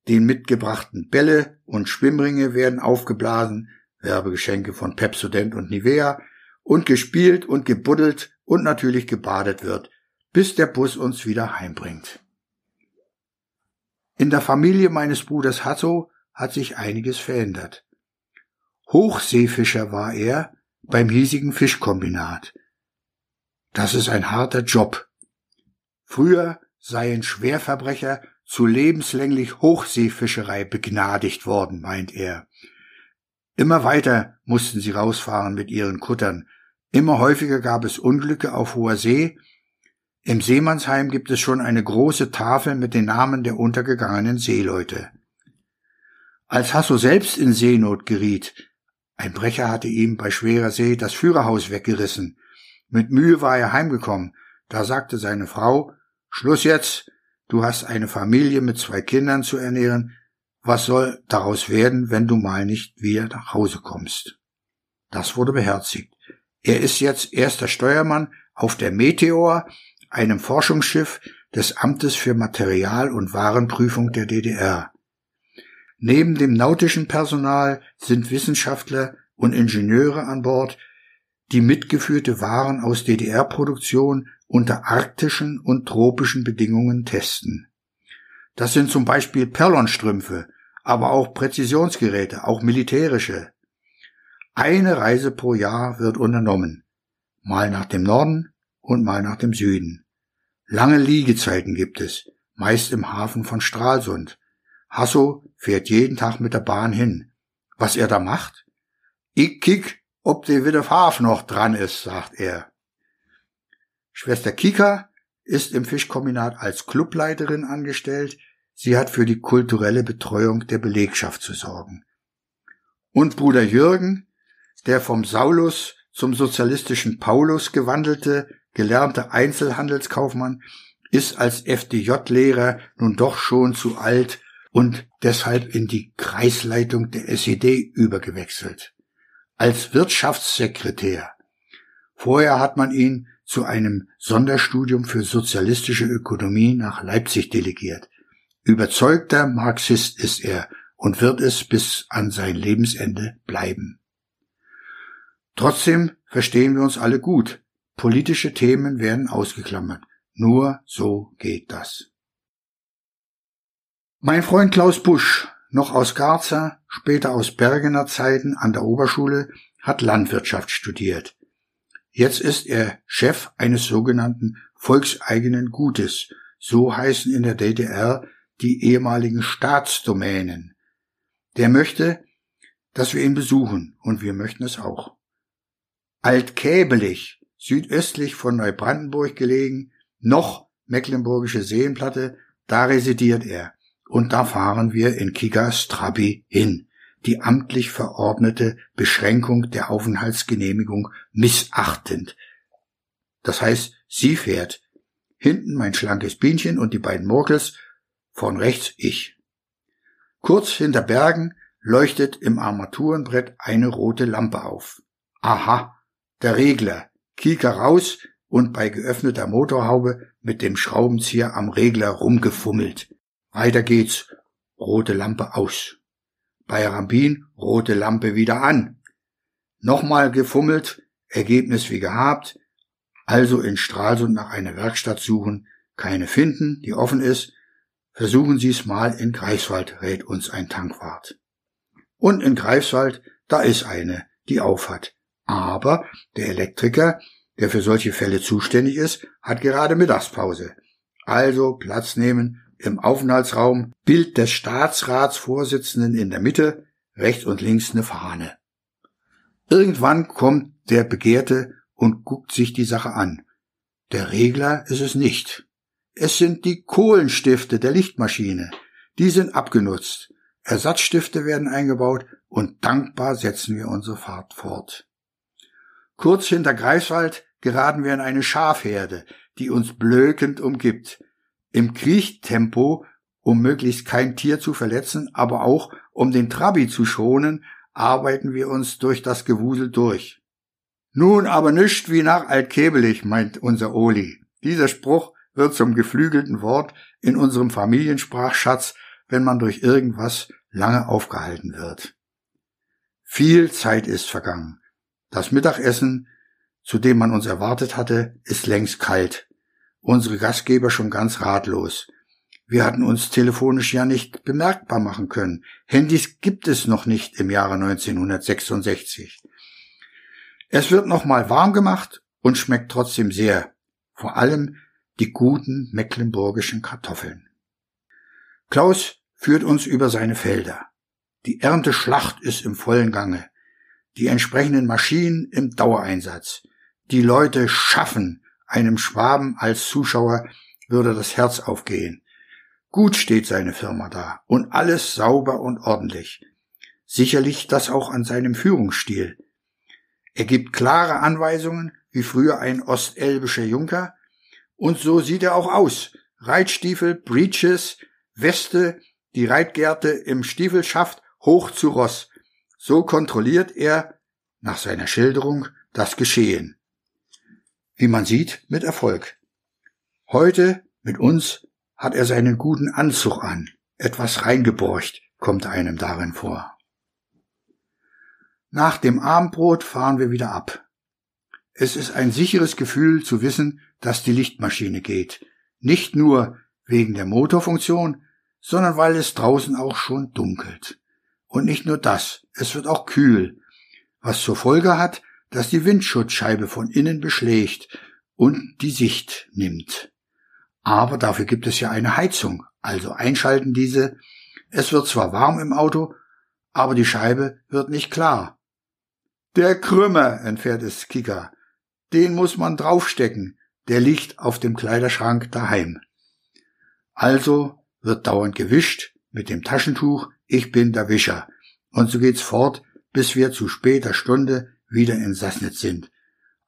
die mitgebrachten Bälle und Schwimmringe werden aufgeblasen, Werbegeschenke von Pepsodent und Nivea, und gespielt und gebuddelt und natürlich gebadet wird, bis der Bus uns wieder heimbringt. In der Familie meines Bruders Hasso hat sich einiges verändert. Hochseefischer war er beim hiesigen Fischkombinat. Das ist ein harter Job. Früher seien Schwerverbrecher zu lebenslänglich Hochseefischerei begnadigt worden, meint er. Immer weiter mussten sie rausfahren mit ihren Kuttern, Immer häufiger gab es Unglücke auf hoher See. Im Seemannsheim gibt es schon eine große Tafel mit den Namen der untergegangenen Seeleute. Als Hasso selbst in Seenot geriet, ein Brecher hatte ihm bei schwerer See das Führerhaus weggerissen. Mit Mühe war er heimgekommen. Da sagte seine Frau, Schluss jetzt, du hast eine Familie mit zwei Kindern zu ernähren. Was soll daraus werden, wenn du mal nicht wieder nach Hause kommst? Das wurde beherzigt. Er ist jetzt erster Steuermann auf der Meteor, einem Forschungsschiff des Amtes für Material- und Warenprüfung der DDR. Neben dem nautischen Personal sind Wissenschaftler und Ingenieure an Bord, die mitgeführte Waren aus DDR-Produktion unter arktischen und tropischen Bedingungen testen. Das sind zum Beispiel Perlonstrümpfe, aber auch Präzisionsgeräte, auch militärische. Eine Reise pro Jahr wird unternommen, mal nach dem Norden und mal nach dem Süden. Lange Liegezeiten gibt es, meist im Hafen von Stralsund. Hasso fährt jeden Tag mit der Bahn hin. Was er da macht? Ich kick, ob der Wiederfahrf noch dran ist, sagt er. Schwester Kika ist im Fischkombinat als Clubleiterin angestellt. Sie hat für die kulturelle Betreuung der Belegschaft zu sorgen. Und Bruder Jürgen der vom Saulus zum sozialistischen Paulus gewandelte, gelernte Einzelhandelskaufmann ist als FDJ-Lehrer nun doch schon zu alt und deshalb in die Kreisleitung der SED übergewechselt. Als Wirtschaftssekretär. Vorher hat man ihn zu einem Sonderstudium für sozialistische Ökonomie nach Leipzig delegiert. Überzeugter Marxist ist er und wird es bis an sein Lebensende bleiben. Trotzdem verstehen wir uns alle gut. Politische Themen werden ausgeklammert. Nur so geht das. Mein Freund Klaus Busch, noch aus Garza, später aus Bergener Zeiten an der Oberschule, hat Landwirtschaft studiert. Jetzt ist er Chef eines sogenannten volkseigenen Gutes. So heißen in der DDR die ehemaligen Staatsdomänen. Der möchte, dass wir ihn besuchen und wir möchten es auch. Altkäbelich, südöstlich von Neubrandenburg gelegen, noch Mecklenburgische Seenplatte, da residiert er. Und da fahren wir in Kigas Trabi hin, die amtlich verordnete Beschränkung der Aufenthaltsgenehmigung missachtend. Das heißt, sie fährt, hinten mein schlankes Bienchen und die beiden Murkels, von rechts ich. Kurz hinter Bergen leuchtet im Armaturenbrett eine rote Lampe auf. Aha, der Regler. Kieker raus und bei geöffneter Motorhaube mit dem Schraubenzieher am Regler rumgefummelt. Weiter geht's. Rote Lampe aus. Bei Rambin rote Lampe wieder an. Nochmal gefummelt, Ergebnis wie gehabt. Also in Stralsund nach einer Werkstatt suchen, keine finden, die offen ist. Versuchen Sie's mal in Greifswald, rät uns ein Tankwart. Und in Greifswald, da ist eine, die aufhat. Aber der Elektriker der für solche Fälle zuständig ist, hat gerade Mittagspause. Also Platz nehmen im Aufenthaltsraum, Bild des Staatsratsvorsitzenden in der Mitte, rechts und links eine Fahne. Irgendwann kommt der Begehrte und guckt sich die Sache an. Der Regler ist es nicht. Es sind die Kohlenstifte der Lichtmaschine. Die sind abgenutzt. Ersatzstifte werden eingebaut und dankbar setzen wir unsere Fahrt fort. Kurz hinter Greifswald geraten wir in eine Schafherde, die uns blökend umgibt. Im Kriechtempo, um möglichst kein Tier zu verletzen, aber auch um den Trabi zu schonen, arbeiten wir uns durch das Gewusel durch. Nun aber nischt wie nach Altkebelig, meint unser Oli. Dieser Spruch wird zum geflügelten Wort in unserem Familiensprachschatz, wenn man durch irgendwas lange aufgehalten wird. Viel Zeit ist vergangen. Das Mittagessen, zu dem man uns erwartet hatte, ist längst kalt. Unsere Gastgeber schon ganz ratlos. Wir hatten uns telefonisch ja nicht bemerkbar machen können. Handys gibt es noch nicht im Jahre 1966. Es wird nochmal warm gemacht und schmeckt trotzdem sehr. Vor allem die guten mecklenburgischen Kartoffeln. Klaus führt uns über seine Felder. Die Ernteschlacht ist im vollen Gange die entsprechenden Maschinen im Dauereinsatz. Die Leute schaffen, einem Schwaben als Zuschauer würde das Herz aufgehen. Gut steht seine Firma da und alles sauber und ordentlich. Sicherlich das auch an seinem Führungsstil. Er gibt klare Anweisungen, wie früher ein ostelbischer Junker, und so sieht er auch aus. Reitstiefel, Breeches, Weste, die Reitgerte im Stiefelschaft hoch zu Ross, so kontrolliert er, nach seiner Schilderung, das Geschehen. Wie man sieht, mit Erfolg. Heute, mit uns, hat er seinen guten Anzug an. Etwas reingeborcht kommt einem darin vor. Nach dem Abendbrot fahren wir wieder ab. Es ist ein sicheres Gefühl zu wissen, dass die Lichtmaschine geht. Nicht nur wegen der Motorfunktion, sondern weil es draußen auch schon dunkelt. Und nicht nur das, es wird auch kühl, was zur Folge hat, dass die Windschutzscheibe von innen beschlägt und die Sicht nimmt. Aber dafür gibt es ja eine Heizung, also einschalten diese. Es wird zwar warm im Auto, aber die Scheibe wird nicht klar. Der Krümmer, entfährt es Kika. Den muss man draufstecken, der liegt auf dem Kleiderschrank daheim. Also wird dauernd gewischt mit dem Taschentuch, ich bin der Wischer. Und so geht's fort, bis wir zu später Stunde wieder in Sassnitz sind.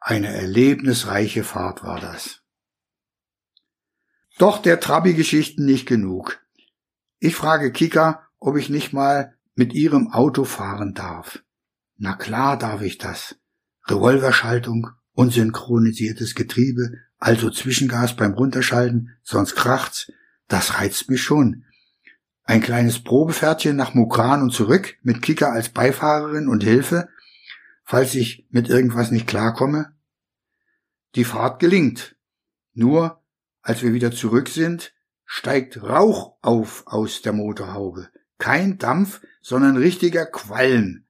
Eine erlebnisreiche Fahrt war das. Doch der Trabi-Geschichten nicht genug. Ich frage Kika, ob ich nicht mal mit ihrem Auto fahren darf. Na klar darf ich das. Revolverschaltung, unsynchronisiertes Getriebe, also Zwischengas beim Runterschalten, sonst kracht's. Das reizt mich schon. Ein kleines Probefährtchen nach Mukran und zurück mit Kika als Beifahrerin und Hilfe. falls ich mit irgendwas nicht klarkomme? Die Fahrt gelingt. Nur, als wir wieder zurück sind, steigt Rauch auf aus der Motorhaube. Kein Dampf, sondern richtiger Qualm.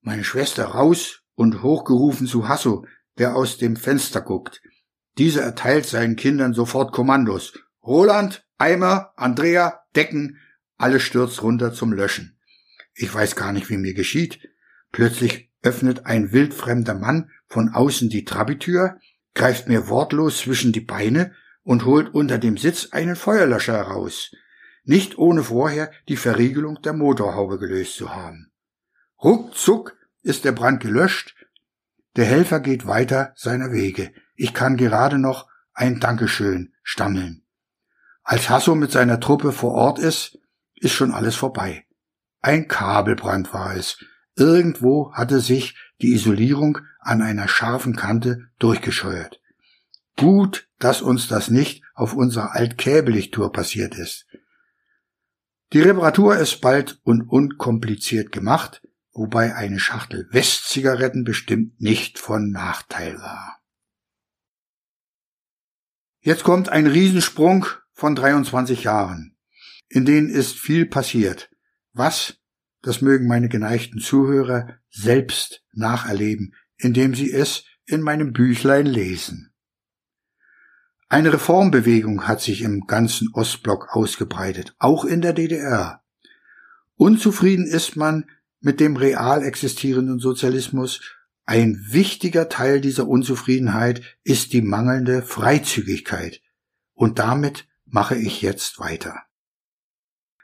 Meine Schwester raus und hochgerufen zu Hasso, der aus dem Fenster guckt. Dieser erteilt seinen Kindern sofort Kommandos. Roland, Eimer, Andrea, Decken, alles stürzt runter zum Löschen. Ich weiß gar nicht, wie mir geschieht. Plötzlich öffnet ein wildfremder Mann von außen die Trabitür, greift mir wortlos zwischen die Beine und holt unter dem Sitz einen Feuerlöscher heraus, nicht ohne vorher die Verriegelung der Motorhaube gelöst zu haben. Ruckzuck ist der Brand gelöscht, der Helfer geht weiter seiner Wege. Ich kann gerade noch ein Dankeschön stammeln. Als Hasso mit seiner Truppe vor Ort ist, ist schon alles vorbei. Ein Kabelbrand war es. Irgendwo hatte sich die Isolierung an einer scharfen Kante durchgescheuert. Gut, dass uns das nicht auf unserer Altkäbelich-Tour passiert ist. Die Reparatur ist bald und unkompliziert gemacht, wobei eine Schachtel Westzigaretten bestimmt nicht von Nachteil war. Jetzt kommt ein Riesensprung von 23 Jahren. In denen ist viel passiert. Was, das mögen meine geneigten Zuhörer selbst nacherleben, indem sie es in meinem Büchlein lesen. Eine Reformbewegung hat sich im ganzen Ostblock ausgebreitet, auch in der DDR. Unzufrieden ist man mit dem real existierenden Sozialismus. Ein wichtiger Teil dieser Unzufriedenheit ist die mangelnde Freizügigkeit. Und damit mache ich jetzt weiter.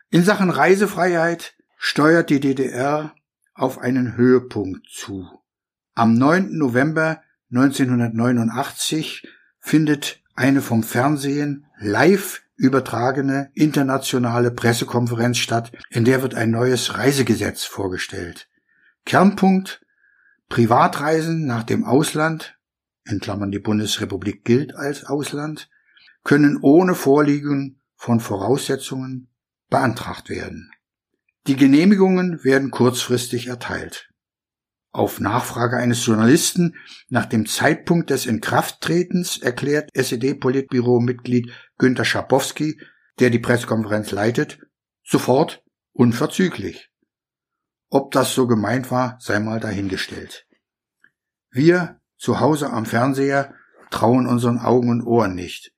In Sachen Reisefreiheit steuert die DDR auf einen Höhepunkt zu. Am 9. November 1989 findet eine vom Fernsehen live übertragene internationale Pressekonferenz statt, in der wird ein neues Reisegesetz vorgestellt. Kernpunkt Privatreisen nach dem Ausland, in Klammern die Bundesrepublik gilt als Ausland, können ohne Vorliegen von Voraussetzungen beantragt werden. Die Genehmigungen werden kurzfristig erteilt. Auf Nachfrage eines Journalisten nach dem Zeitpunkt des Inkrafttretens erklärt SED-Politbüro-Mitglied Günter Schabowski, der die Pressekonferenz leitet, sofort unverzüglich. Ob das so gemeint war, sei mal dahingestellt. Wir zu Hause am Fernseher trauen unseren Augen und Ohren nicht.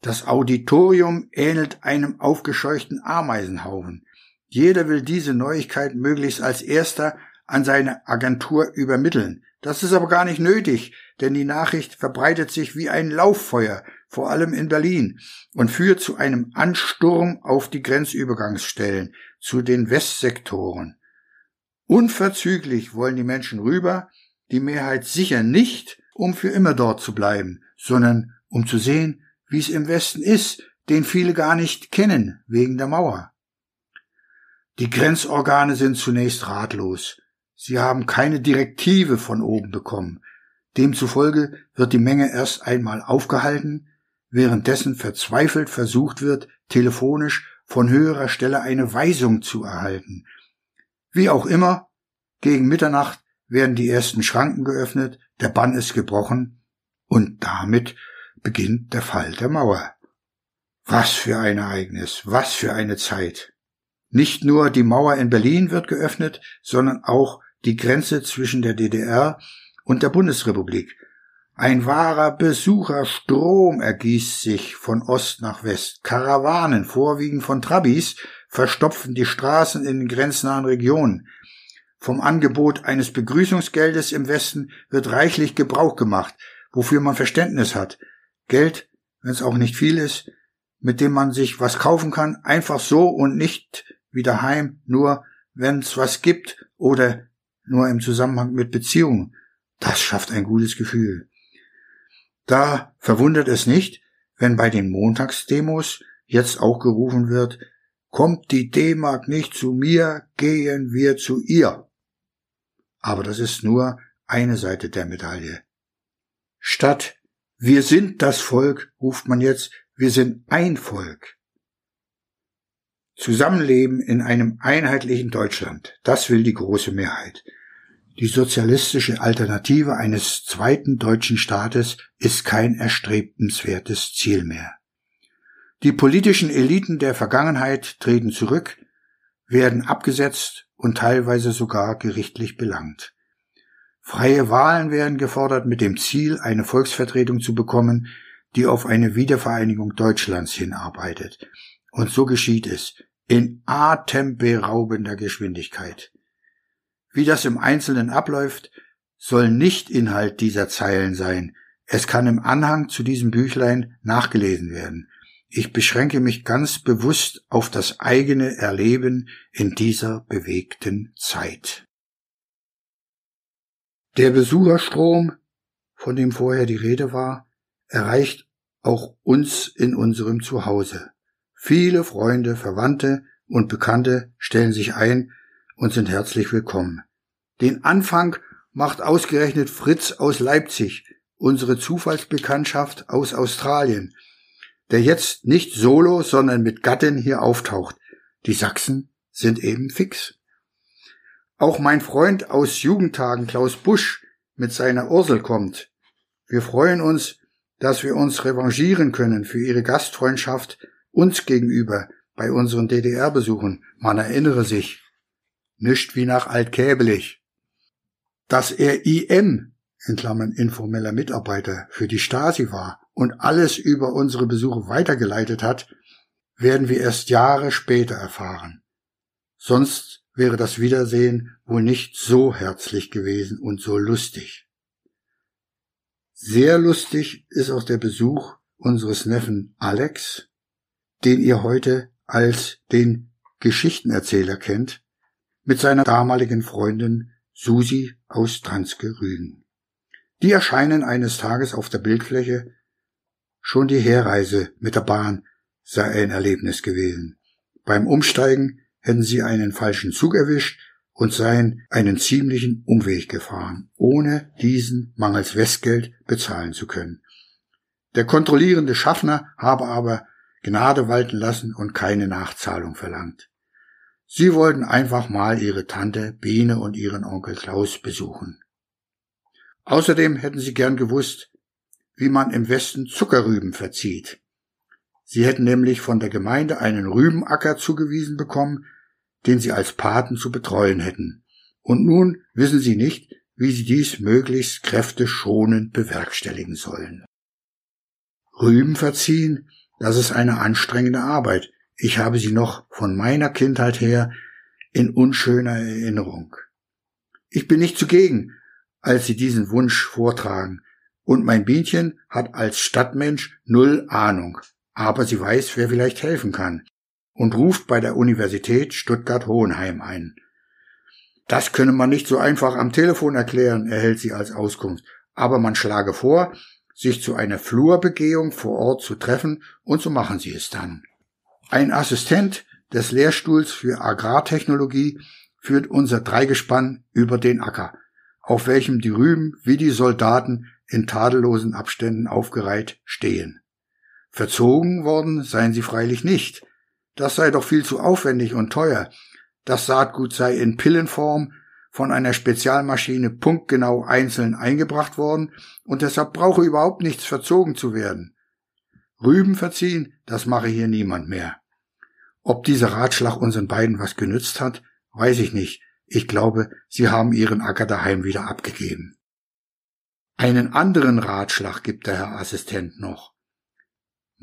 Das Auditorium ähnelt einem aufgescheuchten Ameisenhaufen. Jeder will diese Neuigkeit möglichst als erster an seine Agentur übermitteln. Das ist aber gar nicht nötig, denn die Nachricht verbreitet sich wie ein Lauffeuer, vor allem in Berlin, und führt zu einem Ansturm auf die Grenzübergangsstellen, zu den Westsektoren. Unverzüglich wollen die Menschen rüber, die Mehrheit sicher nicht, um für immer dort zu bleiben, sondern um zu sehen, wie es im Westen ist, den viele gar nicht kennen wegen der Mauer. Die Grenzorgane sind zunächst ratlos. Sie haben keine Direktive von oben bekommen. Demzufolge wird die Menge erst einmal aufgehalten, währenddessen verzweifelt versucht wird, telefonisch von höherer Stelle eine Weisung zu erhalten. Wie auch immer, gegen Mitternacht werden die ersten Schranken geöffnet, der Bann ist gebrochen und damit beginnt der Fall der Mauer. Was für ein Ereignis, was für eine Zeit. Nicht nur die Mauer in Berlin wird geöffnet, sondern auch die Grenze zwischen der DDR und der Bundesrepublik. Ein wahrer Besucherstrom ergießt sich von Ost nach West. Karawanen, vorwiegend von Trabis, verstopfen die Straßen in den grenznahen Regionen. Vom Angebot eines Begrüßungsgeldes im Westen wird reichlich Gebrauch gemacht, wofür man Verständnis hat. Geld, wenn es auch nicht viel ist, mit dem man sich was kaufen kann, einfach so und nicht wie daheim, nur wenn es was gibt oder nur im Zusammenhang mit Beziehungen. Das schafft ein gutes Gefühl. Da verwundert es nicht, wenn bei den Montagsdemos jetzt auch gerufen wird, kommt die D-Mark nicht zu mir, gehen wir zu ihr. Aber das ist nur eine Seite der Medaille. Statt wir sind das Volk ruft man jetzt, wir sind ein Volk. Zusammenleben in einem einheitlichen Deutschland, das will die große Mehrheit. Die sozialistische Alternative eines zweiten deutschen Staates ist kein erstrebenswertes Ziel mehr. Die politischen Eliten der Vergangenheit treten zurück, werden abgesetzt und teilweise sogar gerichtlich belangt. Freie Wahlen werden gefordert mit dem Ziel, eine Volksvertretung zu bekommen, die auf eine Wiedervereinigung Deutschlands hinarbeitet. Und so geschieht es in atemberaubender Geschwindigkeit. Wie das im Einzelnen abläuft, soll nicht Inhalt dieser Zeilen sein. Es kann im Anhang zu diesem Büchlein nachgelesen werden. Ich beschränke mich ganz bewusst auf das eigene Erleben in dieser bewegten Zeit. Der Besucherstrom, von dem vorher die Rede war, erreicht auch uns in unserem Zuhause. Viele Freunde, Verwandte und Bekannte stellen sich ein und sind herzlich willkommen. Den Anfang macht ausgerechnet Fritz aus Leipzig, unsere Zufallsbekanntschaft aus Australien, der jetzt nicht solo, sondern mit Gattin hier auftaucht. Die Sachsen sind eben fix. Auch mein Freund aus Jugendtagen Klaus Busch mit seiner Ursel kommt. Wir freuen uns, dass wir uns revanchieren können für ihre Gastfreundschaft uns gegenüber bei unseren DDR-Besuchen. Man erinnere sich. Nicht wie nach Altkäbelig. Dass er IM, in Klammern informeller Mitarbeiter, für die Stasi war und alles über unsere Besuche weitergeleitet hat, werden wir erst Jahre später erfahren. Sonst wäre das Wiedersehen wohl nicht so herzlich gewesen und so lustig. Sehr lustig ist auch der Besuch unseres Neffen Alex, den ihr heute als den Geschichtenerzähler kennt, mit seiner damaligen Freundin Susi aus Transke Rügen. Die erscheinen eines Tages auf der Bildfläche. Schon die Herreise mit der Bahn sei ein Erlebnis gewesen. Beim Umsteigen hätten sie einen falschen Zug erwischt und seien einen ziemlichen Umweg gefahren, ohne diesen mangels Westgeld bezahlen zu können. Der kontrollierende Schaffner habe aber Gnade walten lassen und keine Nachzahlung verlangt. Sie wollten einfach mal ihre Tante Biene und ihren Onkel Klaus besuchen. Außerdem hätten sie gern gewusst, wie man im Westen Zuckerrüben verzieht. Sie hätten nämlich von der Gemeinde einen Rübenacker zugewiesen bekommen, den sie als Paten zu betreuen hätten. Und nun wissen sie nicht, wie sie dies möglichst kräfteschonend bewerkstelligen sollen. Rüben verziehen das ist eine anstrengende Arbeit. Ich habe sie noch von meiner Kindheit her in unschöner Erinnerung. Ich bin nicht zugegen, als sie diesen Wunsch vortragen, und mein Bienchen hat als Stadtmensch null Ahnung, aber sie weiß, wer vielleicht helfen kann, und ruft bei der Universität Stuttgart-Hohenheim ein. Das könne man nicht so einfach am Telefon erklären, erhält sie als Auskunft, aber man schlage vor, sich zu einer Flurbegehung vor Ort zu treffen, und so machen sie es dann. Ein Assistent des Lehrstuhls für Agrartechnologie führt unser Dreigespann über den Acker, auf welchem die Rüben wie die Soldaten in tadellosen Abständen aufgereiht stehen. Verzogen worden seien sie freilich nicht. Das sei doch viel zu aufwendig und teuer. Das Saatgut sei in Pillenform von einer Spezialmaschine punktgenau einzeln eingebracht worden und deshalb brauche überhaupt nichts verzogen zu werden. Rüben verziehen, das mache hier niemand mehr. Ob dieser Ratschlag unseren beiden was genützt hat, weiß ich nicht. Ich glaube, sie haben ihren Acker daheim wieder abgegeben. Einen anderen Ratschlag gibt der Herr Assistent noch.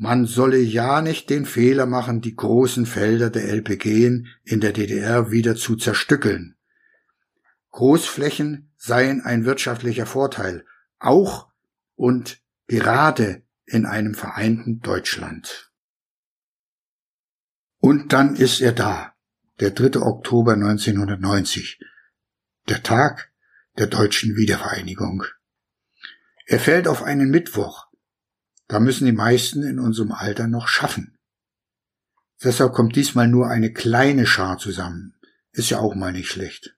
Man solle ja nicht den Fehler machen, die großen Felder der LPG in der DDR wieder zu zerstückeln. Großflächen seien ein wirtschaftlicher Vorteil, auch und gerade in einem vereinten Deutschland. Und dann ist er da, der 3. Oktober 1990, der Tag der deutschen Wiedervereinigung. Er fällt auf einen Mittwoch. Da müssen die meisten in unserem Alter noch schaffen. Deshalb kommt diesmal nur eine kleine Schar zusammen. Ist ja auch mal nicht schlecht.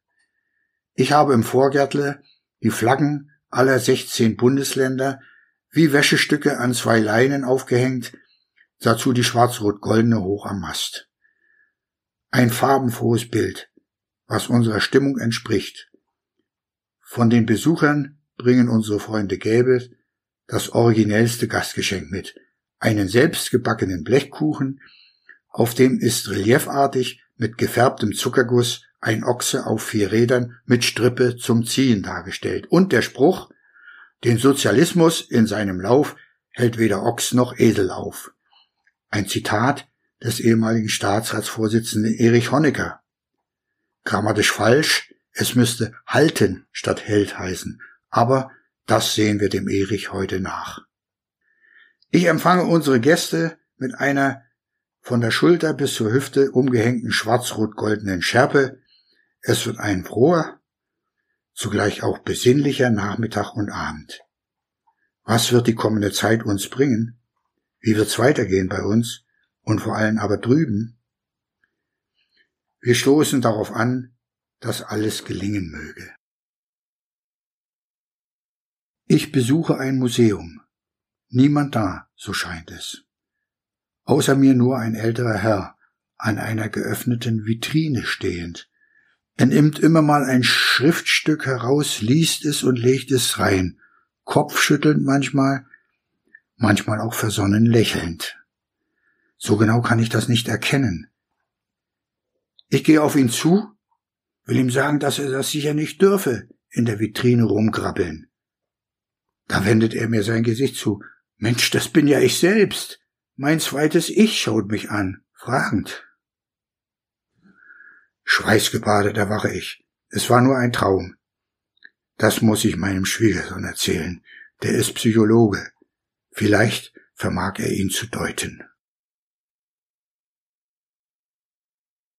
Ich habe im Vorgärtle die Flaggen aller 16 Bundesländer wie Wäschestücke an zwei Leinen aufgehängt, dazu die schwarz-rot-goldene hoch am Mast. Ein farbenfrohes Bild, was unserer Stimmung entspricht. Von den Besuchern bringen unsere Freunde Gäbe das originellste Gastgeschenk mit. Einen selbstgebackenen Blechkuchen, auf dem ist reliefartig mit gefärbtem Zuckerguss ein Ochse auf vier Rädern mit Strippe zum Ziehen dargestellt. Und der Spruch, den Sozialismus in seinem Lauf hält weder Ochs noch Esel auf. Ein Zitat des ehemaligen Staatsratsvorsitzenden Erich Honecker. Grammatisch falsch, es müsste halten statt hält heißen, aber das sehen wir dem Erich heute nach. Ich empfange unsere Gäste mit einer von der Schulter bis zur Hüfte umgehängten schwarz-rot-goldenen Schärpe. Es wird ein froher, zugleich auch besinnlicher Nachmittag und Abend. Was wird die kommende Zeit uns bringen? Wie wird's weitergehen bei uns und vor allem aber drüben? Wir stoßen darauf an, dass alles gelingen möge. Ich besuche ein Museum. Niemand da, so scheint es. Außer mir nur ein älterer Herr, an einer geöffneten Vitrine stehend. Er nimmt immer mal ein Schriftstück heraus, liest es und legt es rein, kopfschüttelnd manchmal, manchmal auch versonnen lächelnd. So genau kann ich das nicht erkennen. Ich gehe auf ihn zu, will ihm sagen, dass er das sicher nicht dürfe, in der Vitrine rumgrabbeln. Da wendet er mir sein Gesicht zu. Mensch, das bin ja ich selbst. Mein zweites Ich schaut mich an, fragend. Schweißgebadet erwache ich. Es war nur ein Traum. Das muss ich meinem Schwiegersohn erzählen. Der ist Psychologe. Vielleicht vermag er ihn zu deuten.